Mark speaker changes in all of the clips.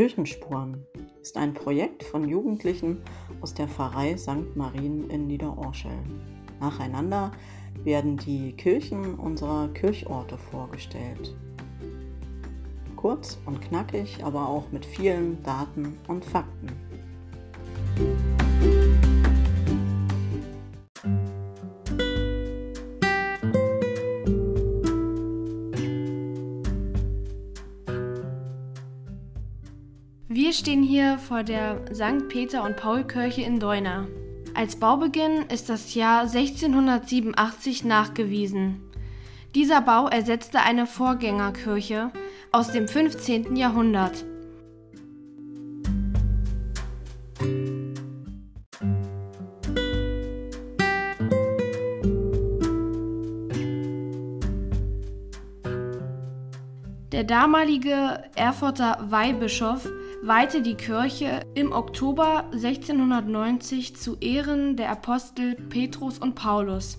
Speaker 1: Kirchenspuren ist ein Projekt von Jugendlichen aus der Pfarrei St. Marien in Niederorschel. Nacheinander werden die Kirchen unserer Kirchorte vorgestellt. Kurz und knackig, aber auch mit vielen Daten und Fakten.
Speaker 2: Wir stehen hier vor der St. Peter- und Paul-Kirche in Deuna. Als Baubeginn ist das Jahr 1687 nachgewiesen. Dieser Bau ersetzte eine Vorgängerkirche aus dem 15. Jahrhundert. Der damalige Erfurter Weihbischof weihte die Kirche im Oktober 1690 zu Ehren der Apostel Petrus und Paulus.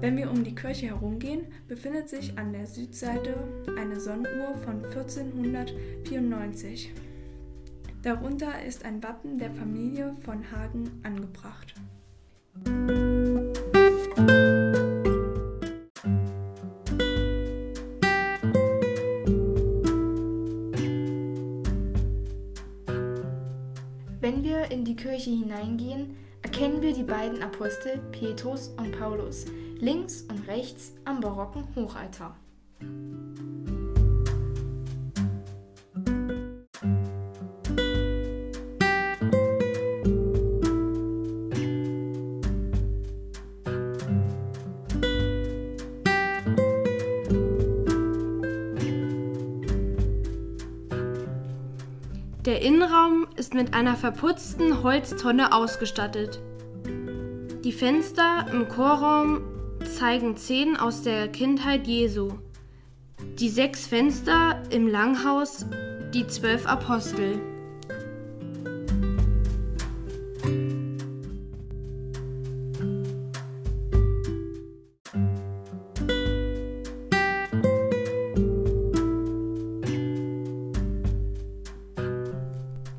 Speaker 3: Wenn wir um die Kirche herumgehen, befindet sich an der Südseite eine Sonnenuhr von 1494. Darunter ist ein Wappen der Familie von Hagen angebracht.
Speaker 4: Wenn wir in die Kirche hineingehen, erkennen wir die beiden Apostel Petrus und Paulus links und rechts am barocken Hochaltar.
Speaker 2: Der Innenraum ist mit einer verputzten Holztonne ausgestattet. Die Fenster im Chorraum zeigen Szenen aus der Kindheit Jesu. Die sechs Fenster im Langhaus die zwölf Apostel.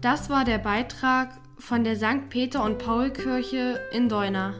Speaker 2: Das war der Beitrag von der St. Peter und Paul Kirche in Deuna.